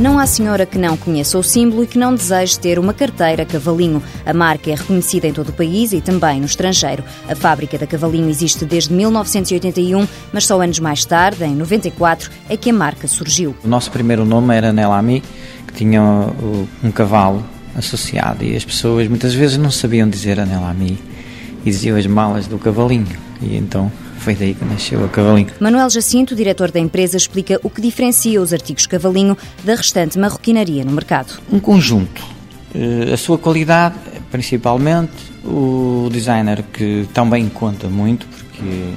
Não há senhora que não conheça o símbolo e que não deseje ter uma carteira Cavalinho. A marca é reconhecida em todo o país e também no estrangeiro. A fábrica da Cavalinho existe desde 1981, mas só anos mais tarde, em 94, é que a marca surgiu. O nosso primeiro nome era Nelami, que tinha um cavalo associado e as pessoas muitas vezes não sabiam dizer a Nelami e diziam as malas do cavalinho. E então foi daí que nasceu a Cavalinho. Manuel Jacinto, diretor da empresa, explica o que diferencia os artigos Cavalinho da restante marroquinaria no mercado. Um conjunto. Eh, a sua qualidade, principalmente, o designer que também conta muito, porque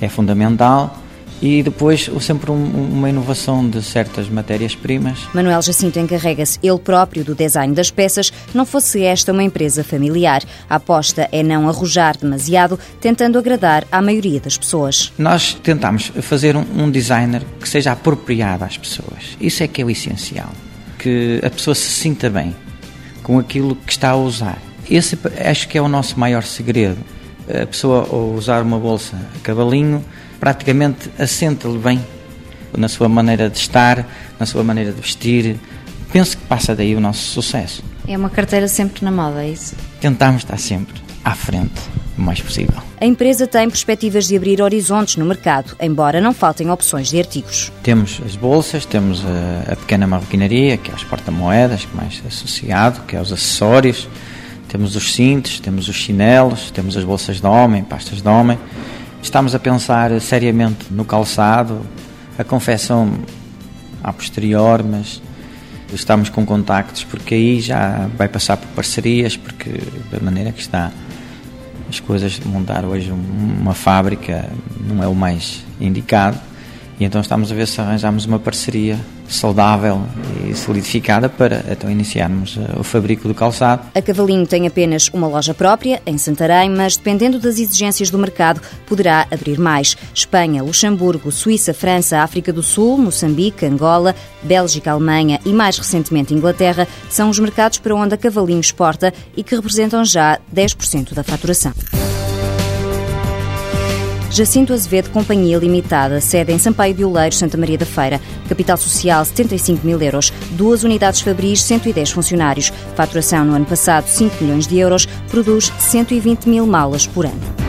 é fundamental, e depois sempre um, uma inovação de certas matérias-primas. Manuel Jacinto encarrega-se ele próprio do design das peças, não fosse esta uma empresa familiar. A aposta é não arrojar demasiado, tentando agradar à maioria das pessoas. Nós tentamos fazer um, um designer que seja apropriado às pessoas. Isso é que é o essencial. Que a pessoa se sinta bem com aquilo que está a usar. Esse acho que é o nosso maior segredo. A pessoa ao usar uma bolsa a cavalinho praticamente assenta-lhe bem na sua maneira de estar, na sua maneira de vestir. Penso que passa daí o nosso sucesso. É uma carteira sempre na moda, é isso? Tentamos estar sempre à frente o mais possível. A empresa tem perspectivas de abrir horizontes no mercado, embora não faltem opções de artigos. Temos as bolsas, temos a, a pequena marroquinaria, que é os porta-moedas, que mais associado, que é os acessórios, temos os cintos, temos os chinelos, temos as bolsas de homem, pastas de homem. Estamos a pensar seriamente no calçado, a confecção a posterior, mas estamos com contactos porque aí já vai passar por parcerias, porque da maneira que está as coisas, montar hoje uma fábrica não é o mais indicado. E então estamos a ver se arranjamos uma parceria saudável e solidificada para então iniciarmos eh, o fabrico do calçado. A Cavalinho tem apenas uma loja própria em Santarém, mas dependendo das exigências do mercado, poderá abrir mais. Espanha, Luxemburgo, Suíça, França, África do Sul, Moçambique, Angola, Bélgica, Alemanha e mais recentemente Inglaterra são os mercados para onde a Cavalinho exporta e que representam já 10% da faturação. Jacinto Azevedo Companhia Limitada, sede em Sampaio de Oleiros, Santa Maria da Feira. Capital social 75 mil euros. Duas unidades Fabris, 110 funcionários. Faturação no ano passado 5 milhões de euros. Produz 120 mil malas por ano.